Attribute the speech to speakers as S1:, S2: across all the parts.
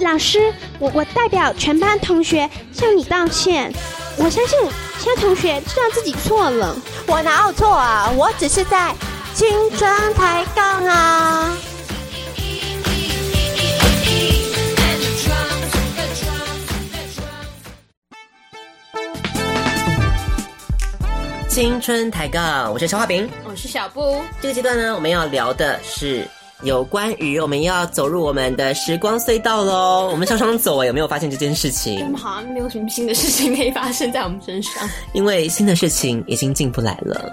S1: 老师，我我代表全班同学向你道歉。我相信其他同学知道自己错了。
S2: 我哪有错啊？我只是在青春抬杠啊！
S3: 青春抬杠，我是小花饼，
S4: 我是小布。
S3: 这个阶段呢，我们要聊的是。有关于我们要走入我们的时光隧道喽，我们常常走啊，有没有发现这件事情？
S4: 好像没有什么新的事情可以发生在我们身上，
S3: 因为新的事情已经进不来了。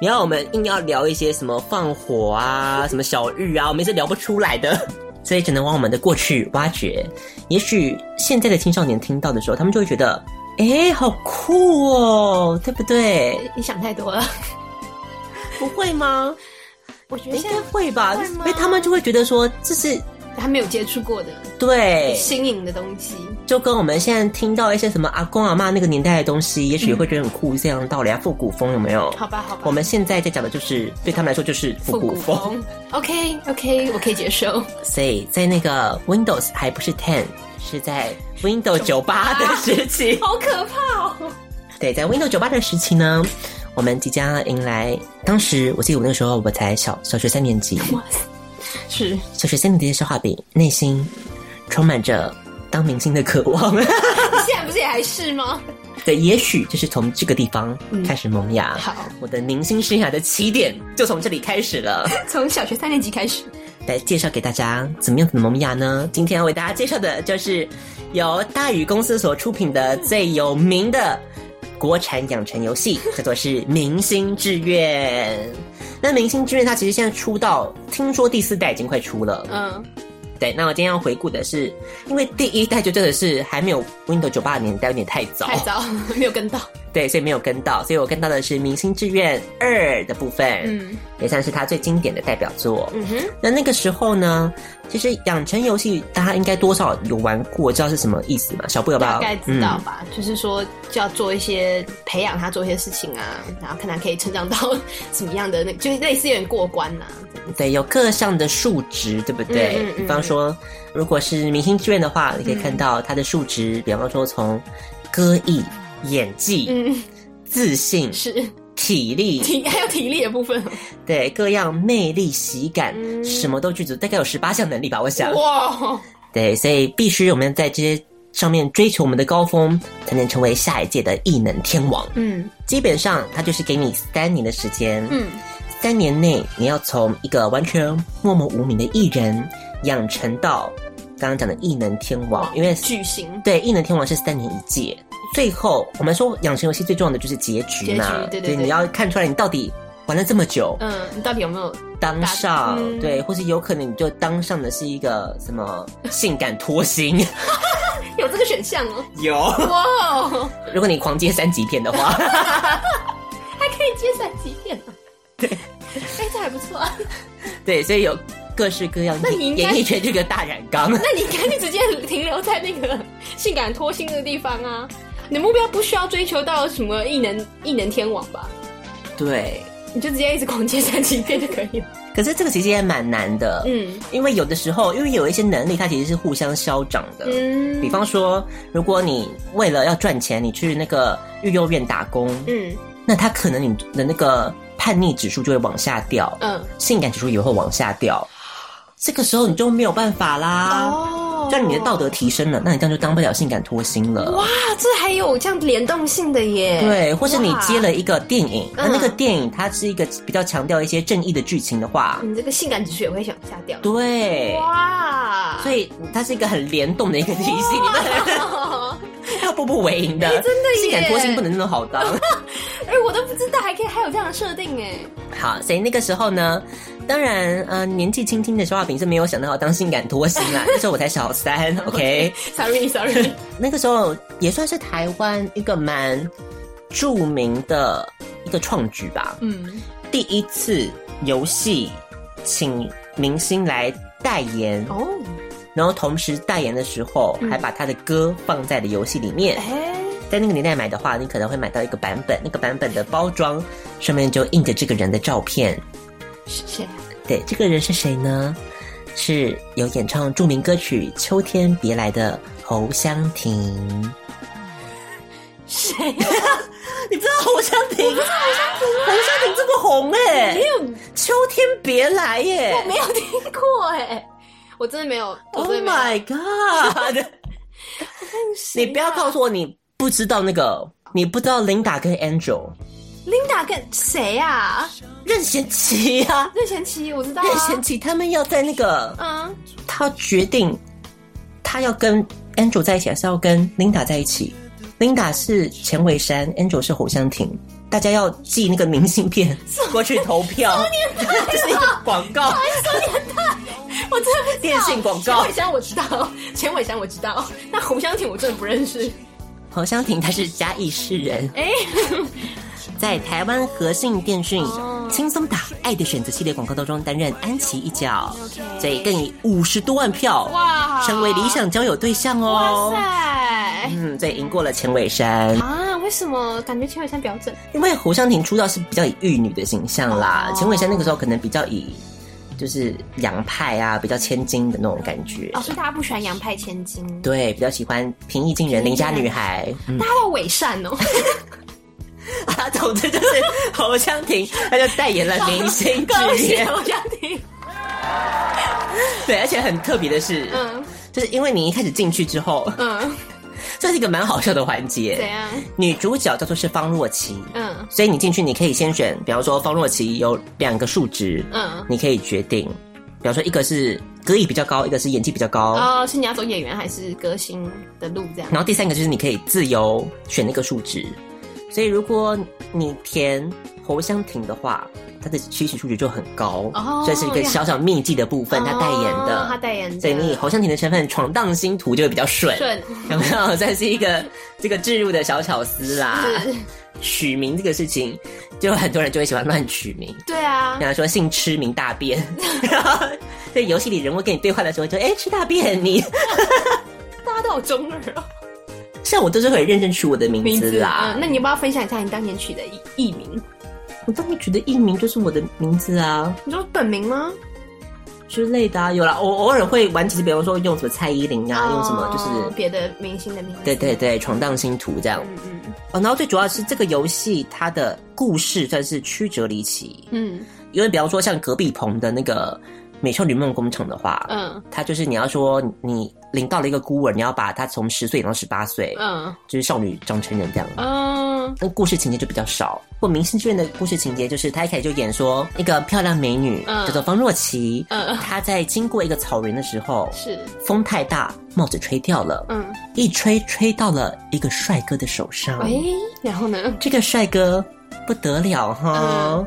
S3: 你要我们硬要聊一些什么放火啊、什么小日啊，我们是聊不出来的，所以只能往我们的过去挖掘。也许现在的青少年听到的时候，他们就会觉得，哎，好酷哦，对不对？
S4: 你想太多了，
S3: 不会吗？
S4: 我觉得应该
S3: 会吧，因为他们就会觉得说这是
S4: 他没有接触过的，
S3: 对
S4: 新颖的东西，
S3: 就跟我们现在听到一些什么阿公阿妈那个年代的东西，也许也会觉得很酷，这样道理啊，复古风有没有？
S4: 好吧，好吧。
S3: 我们现在在讲的就是对他们来说就是复古风。
S4: 古风 OK OK，我可以接受。
S3: 所以在那个 Windows 还不是 Ten，是在 Windows 九八的时期，
S4: 好可怕哦。
S3: 对，在 Windows 九八的时期呢。我们即将迎来，当时我记得我那个时候我才小小学三年级，
S4: 是
S3: 小学三年级的小花饼，内心充满着当明星的渴望。
S4: 现在不是也还是吗？
S3: 对，也许就是从这个地方开始萌芽。
S4: 嗯、好，
S3: 我的明星生涯的起点就从这里开始了，
S4: 从小学三年级开始。
S3: 来介绍给大家怎么样的萌芽呢？今天要为大家介绍的就是由大宇公司所出品的最有名的。国产养成游戏 叫做是《明星志愿》，那《明星志愿》它其实现在出到，听说第四代已经快出了。嗯，对。那我今天要回顾的是，因为第一代就真的是还没有 Windows 九八年代，有点太早，
S4: 太早 没有跟到。
S3: 对，所以没有跟到，所以我跟到的是《明星志愿二》的部分，嗯，也算是他最经典的代表作。嗯哼，那那个时候呢，其实养成游戏大家应该多少有玩过，知道是什么意思嘛？小布有没有？
S4: 大概知道吧，嗯、就是说就要做一些培养他做一些事情啊，然后看他可以成长到 什么样的那，就是类似有点过关呐、啊。
S3: 对，有各项的数值，对不对？嗯嗯嗯、比方说，如果是明星志愿的话，你可以看到它的数值，嗯、比方说从歌艺。演技，嗯，自信
S4: 是。
S3: 体力，
S4: 体还有体力的部分，
S3: 对，各样魅力、喜感，嗯、什么都具足，大概有十八项能力吧，我想。哇，对，所以必须我们在这些上面追求我们的高峰，才能成为下一届的异能天王。嗯，基本上他就是给你三年的时间，嗯，三年内你要从一个完全默默无名的艺人养成到刚刚讲的异能天王，因为
S4: 巨星，
S3: 对，异能天王是三年一届。最后，我们说养成游戏最重要的就是结局嘛，
S4: 结局，对对对，
S3: 对，你要看出来你到底玩了这么久，
S4: 嗯，你到底有没有
S3: 当上？嗯、对，或是有可能你就当上的是一个什么性感脱星，
S4: 有这个选项哦，
S3: 有。哇，如果你狂接三级片的话，
S4: 还可以接三级片呢，
S3: 对，
S4: 哎，这还不错啊，
S3: 对，所以有。各式各样，那你演艺圈这个大染缸，
S4: 那你赶紧直接停留在那个性感脱星的地方啊！
S5: 你的目标不需要追求到什么异能异能天王吧？
S3: 对，
S5: 你就直接一直狂接三级片就可以了。
S3: 可是这个其实也蛮难的，
S5: 嗯，
S3: 因为有的时候，因为有一些能力它其实是互相消长的，嗯，比方说，如果你为了要赚钱，你去那个育幼院打工，嗯，那他可能你的那个叛逆指数就会往下掉，嗯，性感指数也会往下掉，这个时候你就没有办法啦，哦。就你的道德提升了，那你这样就当不了性感脱星了。
S5: 哇，这还有这样联动性的耶！
S3: 对，或是你接了一个电影，那那个电影它是一个比较强调一些正义的剧情的话，
S5: 你这个性感指数也会往下掉。
S3: 对，
S5: 哇，
S3: 所以它是一个很联动的一个体系，要步步为营的。
S5: 真的，
S3: 性感脱星不能那么好当。
S5: 哎，我都不知道还可以还有这样的设定哎。
S3: 好，所以那个时候呢？当然，呃，年纪轻轻的萧亚平是没有想到要当性感拖星啦。那时候我才小三，OK，Sorry，Sorry。
S5: okay? Sorry, sorry
S3: 那个时候也算是台湾一个蛮著名的一个创举吧。嗯，第一次游戏请明星来代言哦，然后同时代言的时候还把他的歌放在了游戏里面。嗯、在那个年代买的话，你可能会买到一个版本，那个版本的包装上面就印着这个人的照片。
S5: 是谁？
S3: 对，这个人是谁呢？是有演唱著名歌曲《秋天别来》的侯湘婷。
S5: 谁呀？
S3: 你不知道侯湘婷？我不知道侯湘婷。侯湘婷这么红哎，没有《秋天别来》耶，
S5: 我没有听过哎，我真的没有。
S3: Oh my god！你不要告诉我你不知道那个，你不知道 Linda 跟 Angel。
S5: Linda 跟谁啊？
S3: 任贤齐啊，
S5: 任贤齐我知道、啊。
S3: 任贤齐他们要在那个，嗯，他决定他要跟 Angel 在一起，还是要跟 Linda 在一起？Linda 是钱伟山，Angel 是侯湘婷，大家要寄那个明信片过去投票。
S5: 什么年代？这是一个
S3: 广告。
S5: 什么年代？我真的不知道。
S3: 电信广告。
S5: 钱伟山我知道，钱伟山我知道，那侯湘婷我真的不认识。
S3: 侯湘婷她是嘉义市人。哎。在台湾和信电讯轻松打爱的选择系列广告当中担任安琪一角，所以更以五十多万票哇，成为理想交友对象哦。哇塞，嗯，所以赢过了钱伟山
S5: 啊？为什么感觉钱伟山比较正？
S3: 因为侯湘婷出道是比较以玉女的形象啦，钱伟山那个时候可能比较以就是洋派啊，比较千金的那种感觉。
S5: 哦，所以大家不喜欢洋派千金，
S3: 对，比较喜欢平易近人邻家女孩。
S5: 大家都伪善哦。
S3: 啊，总之就是侯湘婷，她就代言了明星志愿。
S5: 侯湘婷，
S3: 对，而且很特别的是，嗯，就是因为你一开始进去之后，嗯，这是一个蛮好笑的环节。
S5: 怎样？
S3: 女主角叫做是方若琪，嗯，所以你进去你可以先选，比方说方若琪有两个数值，嗯，你可以决定，比方说一个是歌艺比较高，一个是演技比较高，
S5: 哦，是你要走演员还是歌星的路这样？
S3: 然后第三个就是你可以自由选那个数值。所以，如果你填侯湘婷的话，他的期许数据就很高，这、oh, 是一个小小秘技的部分。Oh, 他代言的，
S5: 他代言的，
S3: 所以你侯湘婷的身份闯荡星途就会比较顺，顺有没有？这是一个这个置入的小巧思啦。取名这个事情，就很多人就会喜欢乱取名。
S5: 对啊，
S3: 比方说姓吃名大便，然后在游戏里人物跟你对话的时候就，就、欸、哎吃大便你，
S5: 大家都好中二哦。
S3: 像我都是会认真取我的名字啦。
S5: 嗯，那你要不要分享一下你当年取的艺艺名？
S3: 我当年取的艺名就是我的名字啊。
S5: 你说本名吗？
S3: 之类的啊，有了。我偶尔会玩几次，比方说用什么蔡依林啊，哦、用什么就是
S5: 别的明星的名字。
S3: 对对对，闯荡星途这样。嗯嗯。哦，然后最主要是这个游戏它的故事算是曲折离奇。嗯。因为比方说像隔壁棚的那个。美少女梦工厂的话，嗯，它就是你要说你领到了一个孤儿，你要把她从十岁养到十八岁，嗯，就是少女长成人这样，嗯，那故事情节就比较少。或明星志愿的故事情节，就是他一开始就演说一个漂亮美女，嗯，叫做方若琪，嗯，她在经过一个草原的时候，是。风太大，帽子吹掉了，嗯，一吹吹到了一个帅哥的手上，
S5: 哎，然后呢，
S3: 这个帅哥不得了哈。嗯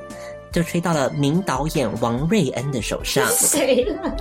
S3: 就吹到了名导演王瑞恩的手上。
S5: 谁了？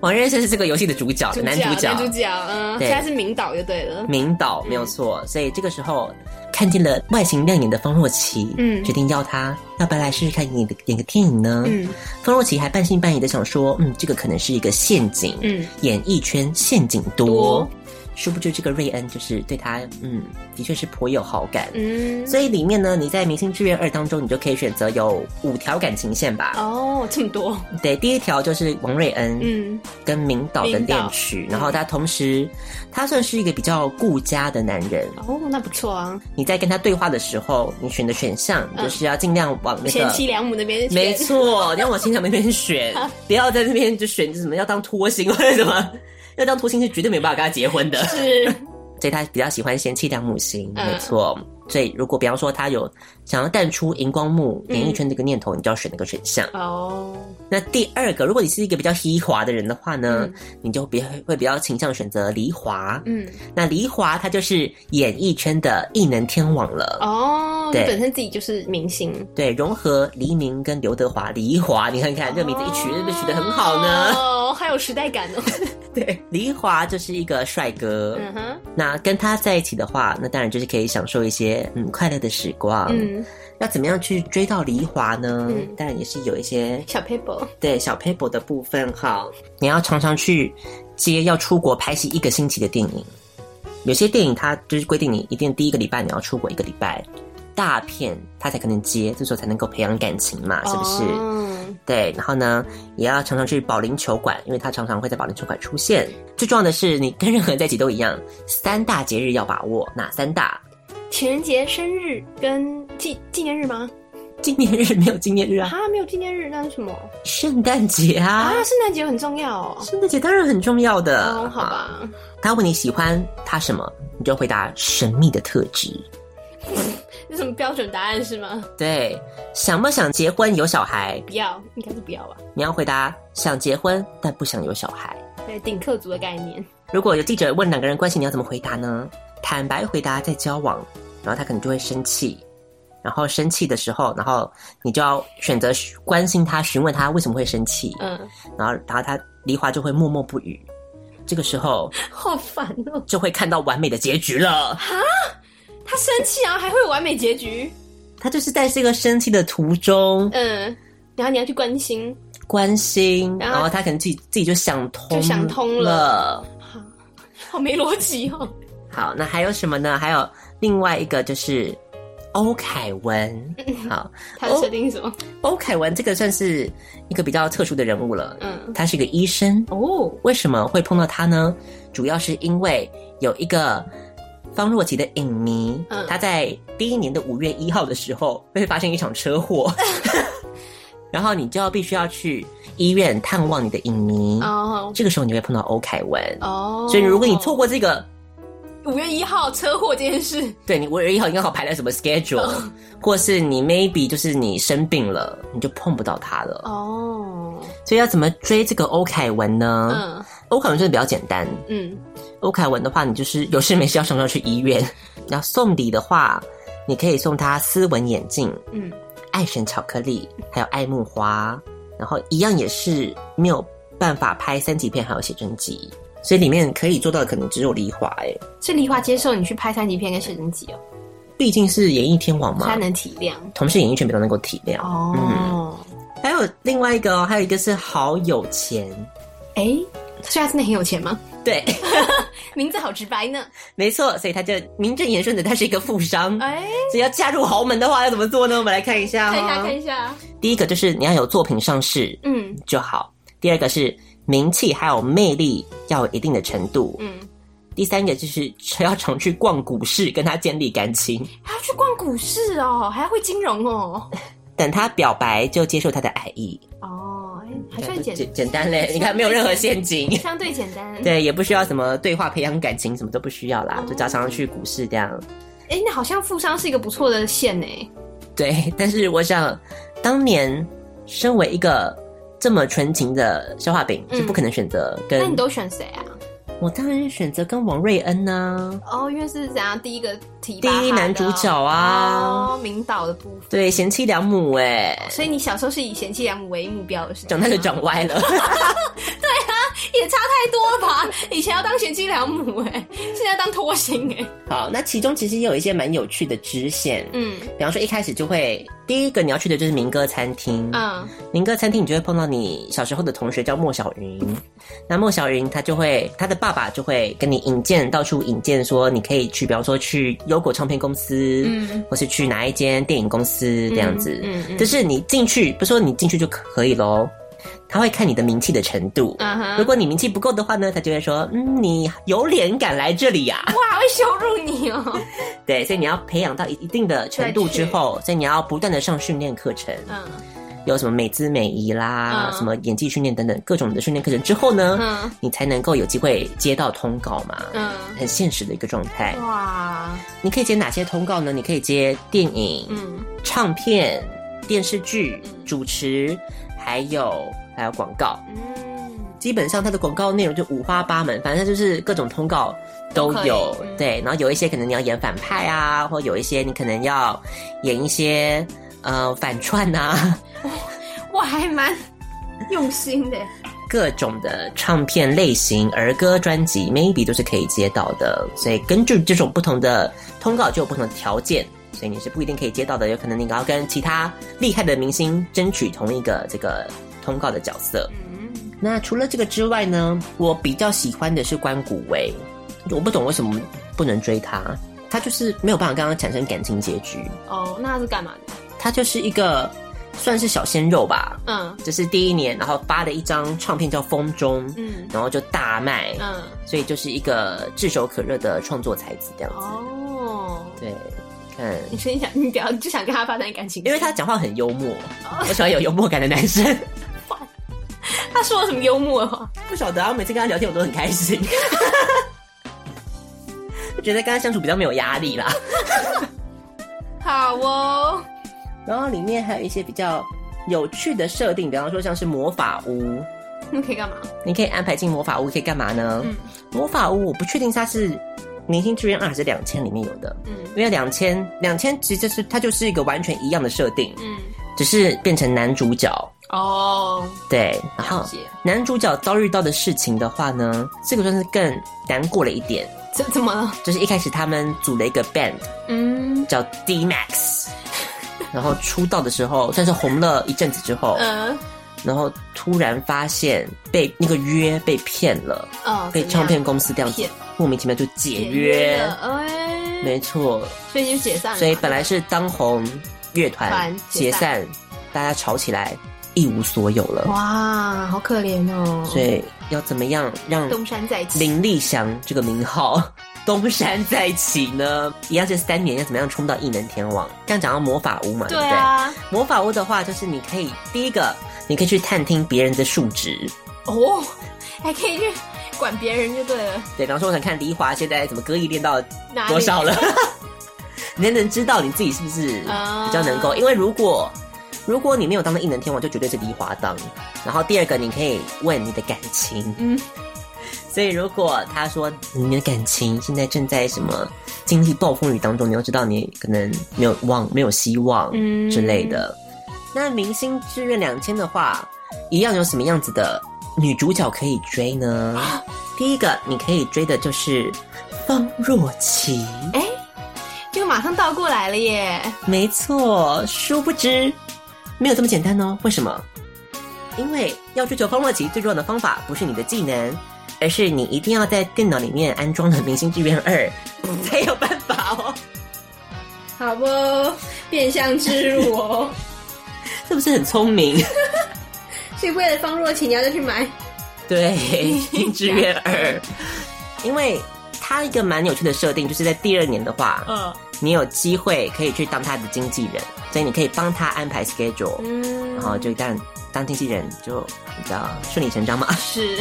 S3: 王瑞恩是这个游戏的主角，
S5: 主角
S3: 男主角。
S5: 男主角，嗯，对，现在是名导就对了。
S3: 名导没有错，嗯、所以这个时候看见了外形亮眼的方若琪，嗯，决定要他要不要来试试看演的演个电影呢？嗯，方若琪还半信半疑的想说，嗯，这个可能是一个陷阱，嗯，演艺圈陷阱多。多殊不知这个瑞恩就是对他，嗯，的确是颇有好感。
S5: 嗯，
S3: 所以里面呢，你在《明星志愿二》当中，你就可以选择有五条感情线吧。
S5: 哦，这么多。
S3: 对，第一条就是王瑞恩，
S5: 嗯，
S3: 跟明导的恋曲，然后他同时，他算是一个比较顾家的男人。
S5: 哦，那不错啊。
S3: 你在跟他对话的时候，你选的选项就是要尽量往那个
S5: 贤妻良母那边选。
S3: 没错，你要往贤妻良母那边选，不要在那边就选什么要当拖星或者什么。要当拖星是绝对没办法跟他结婚的，
S5: 是，
S3: 所以他比较喜欢贤妻良母型，
S5: 嗯、
S3: 没错。所以如果比方说他有想要淡出荧光幕演艺圈这个念头，嗯、你就要选那个选项。
S5: 哦，
S3: 那第二个，如果你是一个比较嘻华的人的话呢，嗯、你就比会比较倾向选择黎华。嗯，那黎华他就是演艺圈的艺能天王了。
S5: 哦，对，本身自己就是明星。
S3: 对，融合黎明跟刘德华，黎华，你看看、哦、这个名字一取，是不是取得很好呢？
S5: 哦，还有时代感哦。
S3: 对，黎华就是一个帅哥。
S5: 嗯哼，
S3: 那跟他在一起的话，那当然就是可以享受一些。嗯，快乐的时光。嗯，要怎么样去追到黎华呢？嗯，当然也是有一些
S5: 小 paper。
S3: 对，小 paper 的部分哈，你要常常去接要出国拍戏一个星期的电影。有些电影它就是规定你一定第一个礼拜你要出国一个礼拜，大片他才可能接，这时候才能够培养感情嘛，是不是？嗯，对。然后呢，也要常常去保龄球馆，因为他常常会在保龄球馆出现。最重要的是，你跟任何人在一起都一样，三大节日要把握，哪三大？
S5: 情人节、生日跟纪纪念日吗？
S3: 纪念日没有纪念日啊！
S5: 啊，没有纪念日，那是什么？
S3: 圣诞节啊！
S5: 啊，圣诞节很重要哦。
S3: 圣诞节当然很重要的。
S5: 哦，好吧。
S3: 他问你喜欢他什么，你就回答神秘的特质。
S5: 那什么标准答案是吗？
S3: 对，想不想结婚有小孩？
S5: 不要，应该是不要吧。
S3: 你要回答想结婚但不想有小孩。
S5: 对，顶客族的概念。
S3: 如果有记者问两个人关系，你要怎么回答呢？坦白回答在交往，然后他可能就会生气，然后生气的时候，然后你就要选择关心他，询问他为什么会生气。嗯，然后然后他梨花就会默默不语。这个时候
S5: 好烦哦，
S3: 就会看到完美的结局了。
S5: 哈，他生气然后，还会有完美结局？
S3: 他就是在这个生气的途中，
S5: 嗯，然后你要去关心，
S3: 关心，然后，然后他可能自己自己就想通，
S5: 就想通了。好，好没逻辑哦。
S3: 好，那还有什么呢？还有另外一个就是欧凯文。好，
S5: 他的设定是什么？
S3: 欧凯文这个算是一个比较特殊的人物了。嗯，他是一个医生哦。为什么会碰到他呢？主要是因为有一个方若琪的影迷，嗯，他在第一年的五月一号的时候会发生一场车祸，然后你就要必须要去医院探望你的影迷。哦，这个时候你会碰到欧凯文。哦，所以如果你错过这个。
S5: 五月一号车祸这件事，
S3: 对，你五月一号应该好排在什么 schedule，、oh. 或是你 maybe 就是你生病了，你就碰不到他了哦。Oh. 所以要怎么追这个欧凯文呢？嗯，欧凯文真的比较简单。嗯，欧凯文的话，你就是有事没事要常常去医院。然后送礼的话，你可以送他斯文眼镜，嗯，爱神巧克力，还有爱慕花，然后一样也是没有办法拍三级片，还有写真集。所以里面可以做到的可能只有黎华哎，
S5: 是梨华接受你去拍三级片跟写真集哦，
S3: 毕竟是演艺天王嘛，
S5: 他能体谅，
S3: 同时演艺圈比较能够体谅哦、嗯。还有另外一个哦，还有一个是好有钱，
S5: 哎、欸，所以他真的很有钱吗？
S3: 对，
S5: 名字好直白呢。
S3: 没错，所以他就名正言顺的，他是一个富商。哎、欸，所以要嫁入豪门的话要怎么做呢？我们来看一下、哦，
S5: 看一下，看一下。
S3: 第一个就是你要有作品上市，嗯，就好。第二个是。名气还有魅力要有一定的程度。嗯，第三个就是要常去逛股市，跟他建立感情。
S5: 还要去逛股市哦，还要会金融哦。
S3: 等他表白就接受他的爱意。
S5: 哦，还算简
S3: 简简单嘞。你看没有任何陷阱，
S5: 相对简单。
S3: 对，也不需要什么对话培养感情，什么都不需要啦，哦、就常常去股市这样。
S5: 哎，那好像富商是一个不错的线呢。
S3: 对，但是我想当年身为一个。这么纯情的消化饼是不可能选择跟、
S5: 嗯。那你都选谁啊？
S3: 我当然选择跟王瑞恩呢、
S5: 啊。哦，因为是怎样第一个提
S3: 第一男主角啊，
S5: 哦，明导的部分。
S3: 对，贤妻良母哎。
S5: 所以你小时候是以贤妻良母为目标的是？
S3: 长大就长歪了。
S5: 对啊，也差太多了吧？以前要当贤妻良母哎、欸，现在当拖星哎、欸。
S3: 好，那其中其实也有一些蛮有趣的支线，嗯，比方说一开始就会第一个你要去的就是民歌餐厅，嗯，民歌餐厅你就会碰到你小时候的同学叫莫小云，那莫小云他就会他的爸爸就会跟你引荐到处引荐说你可以去，比方说去优果唱片公司，嗯，或是去哪一间电影公司这样子，嗯，嗯，就是你进去不是说你进去就可以喽。他会看你的名气的程度，uh huh. 如果你名气不够的话呢，他就会说，嗯，你有脸敢来这里呀？啊？
S5: 哇，会羞辱你哦。
S3: 对，所以你要培养到一一定的程度之后，所以你要不断的上训练课程，嗯、uh，huh. 有什么美姿美仪啦，uh. 什么演技训练等等各种的训练课程之后呢，uh. 你才能够有机会接到通告嘛，嗯、uh，huh. 很现实的一个状态。哇，你可以接哪些通告呢？你可以接电影、嗯、uh，huh. 唱片、电视剧、主持，还有。还有广告，嗯，基本上它的广告内容就五花八门，反正就是各种通告都有，嗯、对。然后有一些可能你要演反派啊，或有一些你可能要演一些呃反串啊，
S5: 我，还蛮用心的。
S3: 各种的唱片类型、儿歌专辑，maybe 都是可以接到的。所以根据这种不同的通告，就有不同的条件，所以你是不一定可以接到的。有可能你要跟其他厉害的明星争取同一个这个。通告的角色，嗯，那除了这个之外呢，我比较喜欢的是关谷薇，我不懂为什么不能追他，他就是没有办法跟他产生感情结局。
S5: 哦，那他是干嘛的？
S3: 他就是一个算是小鲜肉吧，嗯，这是第一年，然后发了一张唱片叫《风中》，嗯，然后就大卖，嗯，所以就是一个炙手可热的创作才子这样子。哦，对，看，
S5: 你说你想，你比较就想跟他发展感情，
S3: 因为他讲话很幽默，哦，我喜欢有幽默感的男生。
S5: 他说了什么幽默的话？
S3: 不晓得啊！我每次跟他聊天，我都很开心。我觉得跟他相处比较没有压力啦。
S5: 好哦。
S3: 然后里面还有一些比较有趣的设定，比方说像是魔法屋。
S5: 你可以干嘛？
S3: 你可以安排进魔法屋，可以干嘛呢？嗯、魔法屋我不确定它是《明星志愿二》还是《两千》里面有的。嗯。因为两千两千其实就是它就是一个完全一样的设定。嗯。只是变成男主角。哦，对，然后男主角遭遇到的事情的话呢，这个算是更难过了一点。
S5: 这怎么了？
S3: 就是一开始他们组了一个 band，嗯，叫 D Max，然后出道的时候算是红了一阵子之后，嗯，然后突然发现被那个约被骗了，哦，被唱片公司这样子莫名其妙就解约，哎，没错，
S5: 所以就解散了。
S3: 所以本来是当红乐团解散，大家吵起来。一无所有了，
S5: 哇，好可怜哦！
S3: 所以要怎么样让
S5: 东山再起？
S3: 林立祥这个名号东山再起呢？一样是三年，要怎么样冲到异能天王？刚讲到魔法屋嘛，对不对？啊、魔法屋的话，就是你可以第一个，你可以去探听别人的数值
S5: 哦，还可以去管别人就对了。
S3: 对，比方说我想看黎华现在怎么歌艺练到多少了，你才能知道你自己是不是比较能够？嗯、因为如果如果你没有当到异能天王，就绝对是黎华当。然后第二个，你可以问你的感情。嗯，所以如果他说你的感情现在正在什么经历暴风雨当中，你要知道你可能没有望、没有希望之类的。嗯、那明星志愿两千的话，一样有什么样子的女主角可以追呢？啊、第一个你可以追的就是方若琪。哎，
S5: 这个马上倒过来了耶！
S3: 没错，殊不知。没有这么简单哦，为什么？因为要追求方若琪，最重要的方法不是你的技能，而是你一定要在电脑里面安装了《明星志愿二》，才有办法哦。
S5: 好不，变相置入哦，
S3: 是不是很聪明？
S5: 所以为了方若琪，你要再去买？
S3: 对，《明星志愿二》，因为它一个蛮有趣的设定，就是在第二年的话，嗯。你有机会可以去当他的经纪人，所以你可以帮他安排 schedule，嗯，然后就当当经纪人就比较顺理成章嘛。
S5: 是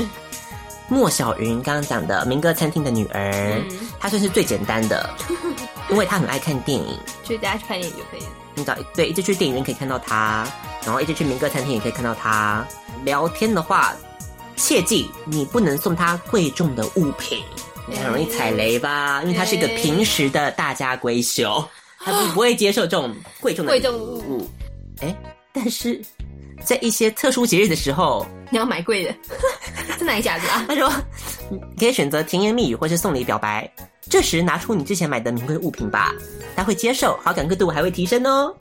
S3: 莫小云刚刚讲的民歌餐厅的女儿，嗯、她算是最简单的，因为她很爱看电影，
S5: 所以大家去看电影就可以了。
S3: 你找对，一直去电影院可以看到她，然后一直去民歌餐厅也可以看到她。聊天的话，切记你不能送她贵重的物品。你很容易踩雷吧？因为她是一个平时的大家闺秀，她不不会接受这种贵重的
S5: 贵重物。
S3: 哎，但是在一些特殊节日的时候，
S5: 你要买贵的。是哪一家子啊？
S3: 他说，你可以选择甜言蜜语或是送礼表白。这时拿出你之前买的名贵物品吧，他会接受，好感度还会提升哦。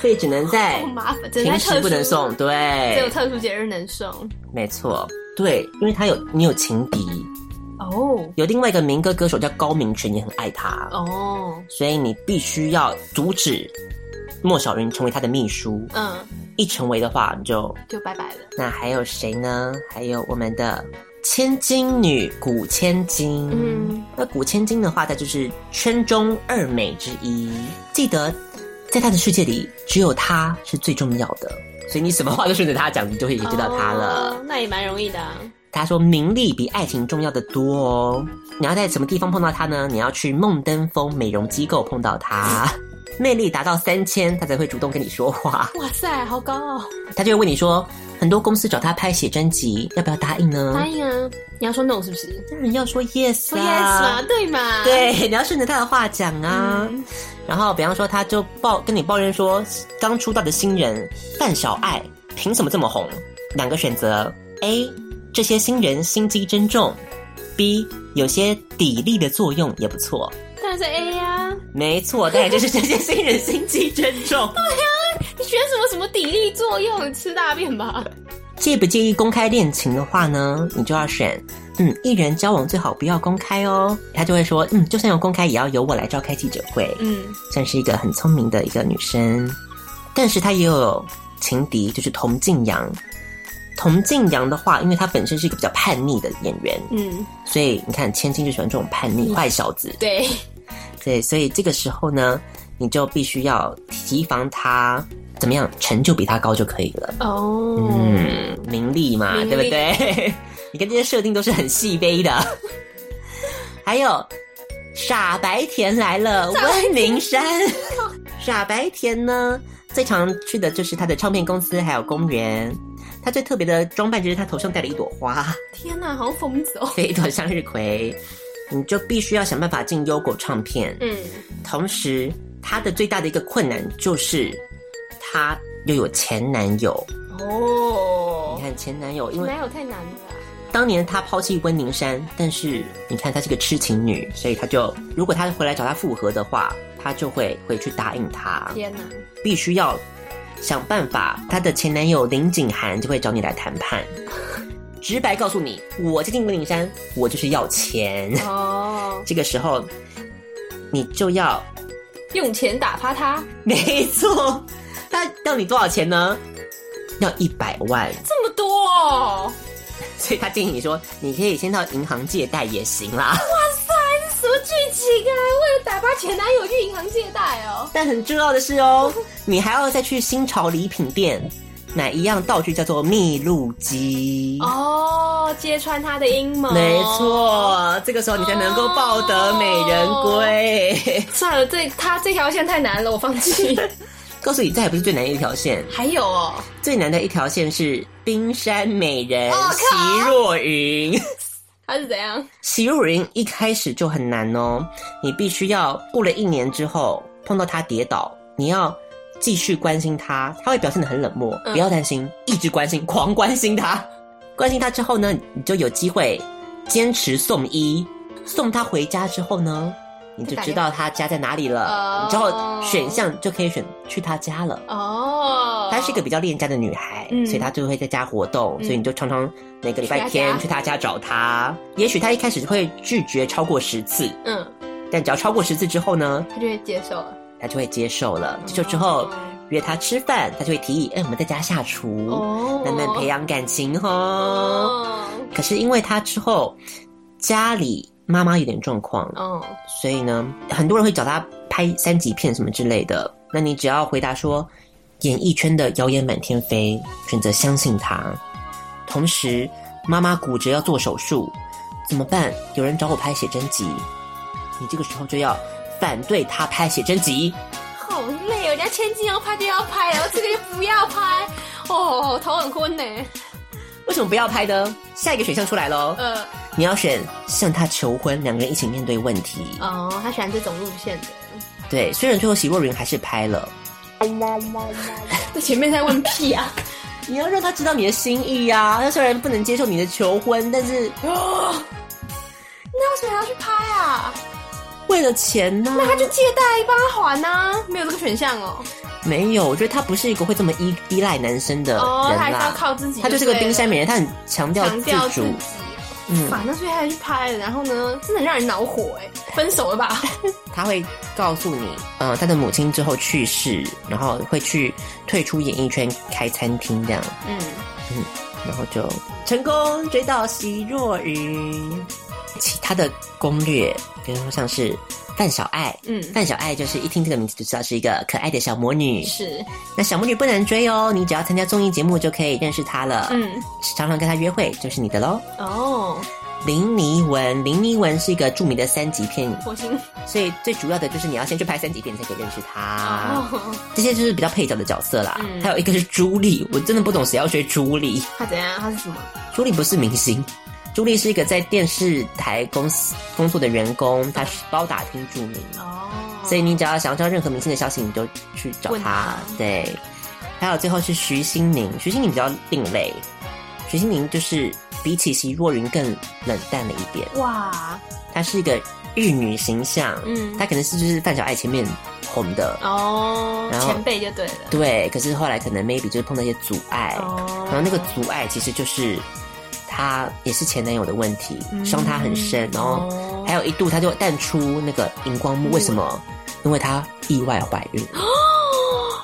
S3: 所以只能在 平时不能送，对，
S5: 只有特殊节日能送。
S3: 没错，对，因为他有你有情敌
S5: 哦，
S3: 有另外一个民歌歌手叫高明权，也很爱他
S5: 哦，
S3: 所以你必须要阻止莫小云成为他的秘书。
S5: 嗯，
S3: 一成为的话，你就
S5: 就拜拜了。
S3: 那还有谁呢？还有我们的。千金女古千金，嗯，那古千金的话，她就是圈中二美之一。记得，在她的世界里，只有她是最重要的，所以你什么话都顺着她讲，你就会知道她了。
S5: 哦，那也蛮容易的啊。
S3: 他说：“名利比爱情重要的多哦。你要在什么地方碰到她呢？你要去梦登峰美容机构碰到她，魅力达到三千，他才会主动跟你说话。
S5: 哇塞，好高哦！
S3: 他就会问你说。”很多公司找他拍写真集，要不要答应呢？
S5: 答应啊！你要说 no 是不是？
S3: 当然要说 yes 啊
S5: ，yes 嘛，对嘛？
S3: 对，你要顺着他的话讲啊。嗯、然后，比方说，他就抱跟你抱怨说，刚出道的新人范晓爱凭什么这么红？两个选择：A，这些新人心机真重；B，有些砥砺的作用也不
S5: 错。是 A 呀、啊，
S3: 没错，当然就是这些新人心机真重。
S5: 对呀、啊。你选什么什么砥砺作用？吃大便吧！
S3: 介不介意公开恋情的话呢？你就要选，嗯，艺人交往最好不要公开哦。他就会说，嗯，就算要公开，也要由我来召开记者会。嗯，算是一个很聪明的一个女生，但是她也有情敌，就是童静阳。童静阳的话，因为她本身是一个比较叛逆的演员，嗯，所以你看千金就喜欢这种叛逆坏小子。
S5: 对，
S3: 对，所以这个时候呢，你就必须要提防他。怎么样？成就比他高就可以了哦。Oh, 嗯，名利嘛，利对不对？你看这些设定都是很细微的。还有傻白甜来了，温明山。傻白甜呢，最常去的就是他的唱片公司，还有公园。他最特别的装扮就是他头上戴了一朵花。
S5: 天哪，好疯子哦！
S3: 对，一朵向日葵。你就必须要想办法进优果唱片。嗯，同时他的最大的一个困难就是。她又有前男友哦，你看前男友，因为
S5: 男友太难了。
S3: 当年她抛弃温宁山，但是你看她是个痴情女，所以她就如果她回来找他复合的话，她就会回去答应他。天哪，必须要想办法。她的前男友林景涵就会找你来谈判，直白告诉你，我接近温宁山，我就是要钱哦。这个时候你就要
S5: 用钱打发他，
S3: 没错。他要你多少钱呢？要一百万，
S5: 这么多哦！
S3: 所以他建议你说，你可以先到银行借贷也行啦。哇
S5: 塞，这什么剧情啊？为了打发前男友去银行借贷哦。
S3: 但很重要的是哦，你还要再去新潮礼品店买一样道具，叫做秘录机
S5: 哦，揭穿他的阴谋。
S3: 没错，这个时候你才能够抱得美人归。
S5: 哦、算了，这他这条线太难了，我放弃。
S3: 告诉你，这还不是最难的一条线，
S5: 还有哦，
S3: 最难的一条线是冰山美人席若云。
S5: 他是怎样？
S3: 席若云一开始就很难哦，你必须要过了一年之后碰到他跌倒，你要继续关心他，他会表现的很冷漠，嗯、不要担心，一直关心，狂关心他，关心他之后呢，你就有机会坚持送医，送他回家之后呢。你就知道他家在哪里了，之后选项就可以选去他家了。哦，她是一个比较恋家的女孩，嗯、所以她就会在家活动，嗯、所以你就常常每个礼拜天去她家找她。也许她一开始会拒绝超过十次，嗯，但只要超过十次之后呢，
S5: 她就会接受了。
S3: 她就会接受了。接受之后约他吃饭，他就会提议：“哎、欸，我们在家下厨，哦、慢慢培养感情哦。哦”可是因为他之后家里。妈妈有点状况，哦，所以呢，很多人会找他拍三级片什么之类的。那你只要回答说，演艺圈的谣言满天飞，选择相信他。同时，妈妈骨折要做手术，怎么办？有人找我拍写真集，你这个时候就要反对他拍写真集。
S5: 好累哦，人家千金要拍就要拍，然后这个就不要拍，哦，头很昏呢。
S3: 为什么不要拍呢？下一个选项出来喽。呃，你要选向他求婚，两个人一起面对问题。
S5: 哦，他喜欢这种路线的。
S3: 对，虽然最后席若云还是拍了。
S5: 那前面在问屁啊？
S3: 你要让他知道你的心意呀、啊。他虽然不能接受你的求婚，但是，
S5: 那为什么要去拍啊？
S3: 为了钱呢、啊？
S5: 那他就借贷帮他还啊，没有这个选项哦。
S3: 没有，我觉得他不是一个会这么依依赖男生的人啦。
S5: 哦，他还是要靠自己。
S3: 他就是个冰山美人，他很强调自主。
S5: 自嗯，反正所以他去拍了，然后呢，真的很让人恼火哎，分手了吧？
S3: 他会告诉你，嗯、呃，他的母亲之后去世，然后会去退出演艺圈开餐厅这样。嗯嗯，然后就成功追到席若瑀。其他的攻略，比如说像是。范小爱，嗯，范小爱就是一听这个名字就知道是一个可爱的小魔女。
S5: 是，
S3: 那小魔女不难追哦，你只要参加综艺节目就可以认识她了。嗯，常常跟她约会就是你的喽。哦，林妮文，林妮文是一个著名的三级片
S5: 火星，
S3: 所以最主要的就是你要先去拍三级片才可以认识她。哦，这些就是比较配角的角色啦。嗯，还有一个是朱莉，我真的不懂谁要追朱莉。
S5: 她怎样？她是什么？
S3: 朱莉不是明星。朱莉是一个在电视台公司工作的员工，她是包打听著名。哦，所以你只要想要知道任何明星的消息，你就去找她。对，还有最后是徐新宁，徐新宁比较另类，徐新宁就是比起席若云更冷淡了一点。哇，她是一个玉女形象，嗯，她可能是就是范小爱前面红的。哦，然后
S5: 前辈就对了，
S3: 对，可是后来可能 maybe 就是碰到一些阻碍，哦，然后那个阻碍其实就是。他也是前男友的问题，伤他很深，嗯、然后还有一度他就淡出那个荧光幕，为什么？因为他意外怀孕。哦，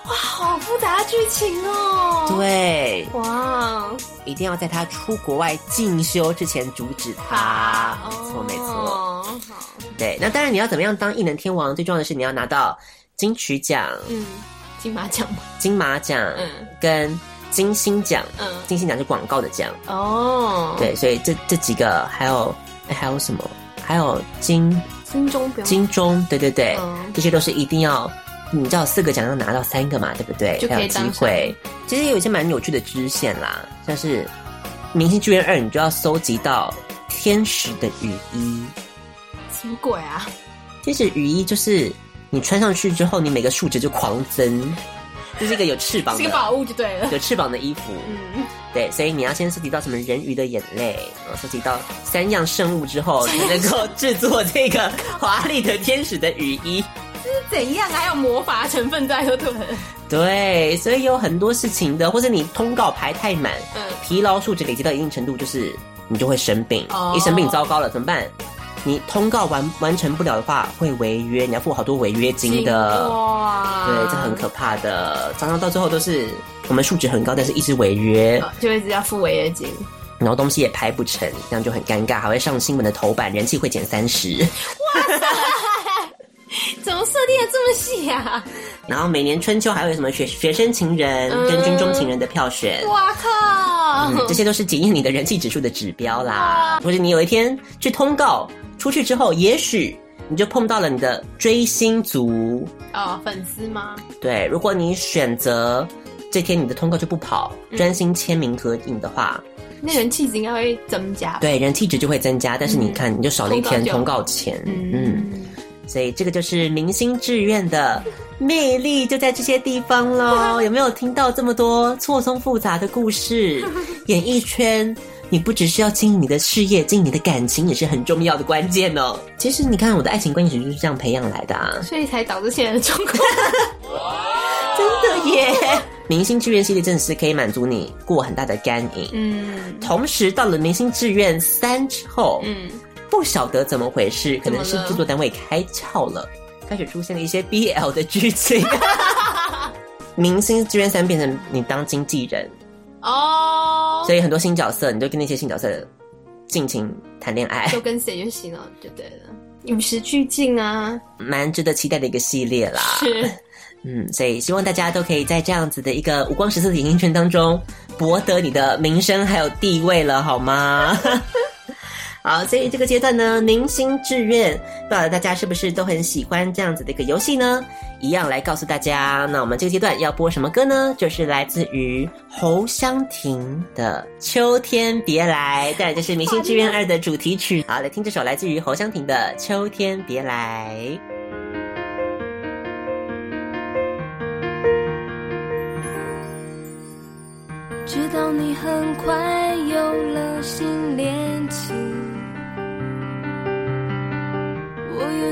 S5: 哇，好复杂的剧情哦。
S3: 对，哇，一定要在他出国外进修之前阻止他。没错，没错。好，对，那当然你要怎么样当异能天王？最重要的是你要拿到金曲奖，嗯，
S5: 金马奖，
S3: 金马奖，嗯，跟。金星奖，嗯，金星奖是广告的奖哦，对，所以这这几个还有、欸、还有什么？还有金
S5: 金钟，
S3: 金钟，对对对，嗯、这些都是一定要，你知道四个奖要拿到三个嘛，对不对？才有机会。其实也有一些蛮有趣的支线啦，像是《明星志愿二》，你就要搜集到天使的雨衣，
S5: 什么鬼啊？
S3: 天使雨衣就是你穿上去之后，你每个数值就狂增。这是一个有翅膀的，
S5: 是个宝物就对了。
S3: 有翅膀的衣服，嗯，对，所以你要先收集到什么人鱼的眼泪，然后收集到三样圣物之后，才能够制作这个华丽的天使的雨衣。
S5: 这是怎样？还有魔法成分在，对不对？
S3: 对，所以有很多事情的，或者你通告排太满，嗯，疲劳数值累积到一定程度，就是你就会生病，哦、一生病糟糕了，怎么办？你通告完完成不了的话，会违约，你要付好多违约金的。哇，对，这很可怕的。常常到最后都是我们数值很高，但是一直违约，
S5: 就一直要付违约金，
S3: 然后东西也拍不成，这样就很尴尬，还会上新闻的头版，人气会减三十。哇塞，
S5: 怎么设定的这么细啊？
S3: 然后每年春秋还有什么学学生情人跟军中情人的票选？
S5: 哇靠、
S3: 嗯！这些都是检验你的人气指数的指标啦。或者你有一天去通告。出去之后，也许你就碰到了你的追星族
S5: 哦，粉丝吗？
S3: 对，如果你选择这天你的通告就不跑，专、嗯、心签名合影的话，
S5: 那人气值应该会增加。
S3: 对，人气值就会增加，但是你看，你就少了一天通告钱。嗯，嗯，所以这个就是明星志愿的魅力，就在这些地方喽。有没有听到这么多错综复杂的故事？演艺圈。你不只是要经营你的事业，经营你的感情也是很重要的关键哦。其实你看，我的爱情关系就是这样培养来的啊，
S5: 所以才导致现在的状况。
S3: 真的耶！明星志愿系列真的是可以满足你过很大的干瘾。嗯，同时到了明星志愿三之后，嗯，不晓得怎么回事，可能是制作单位开窍了，开始出现了一些 BL 的剧情。明星志愿三变成你当经纪人。哦，oh, 所以很多新角色，你就跟那些新角色尽情谈恋爱，
S5: 就跟谁就行了，就对了，与时俱进啊，
S3: 蛮值得期待的一个系列啦。是，嗯，所以希望大家都可以在这样子的一个五光十色的演艺圈当中博得你的名声还有地位了，好吗？好，所以这个阶段呢，明星志愿，不知道大家是不是都很喜欢这样子的一个游戏呢？一样来告诉大家，那我们这个阶段要播什么歌呢？就是来自于侯湘婷的《秋天别来》，当然这是《明星志愿二》的主题曲。好，来听这首来自于侯湘婷的《秋天别来》。
S4: 知道你很快有了新恋情，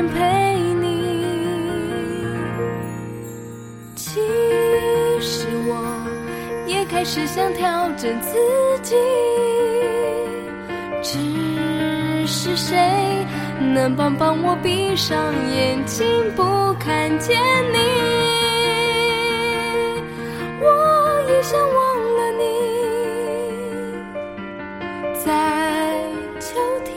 S4: 人陪你。其实我也开始想调整自己，只是谁能帮帮我闭上眼睛，不看见你？我也想忘了你，在秋天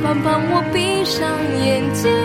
S4: 盼盼我闭上眼睛，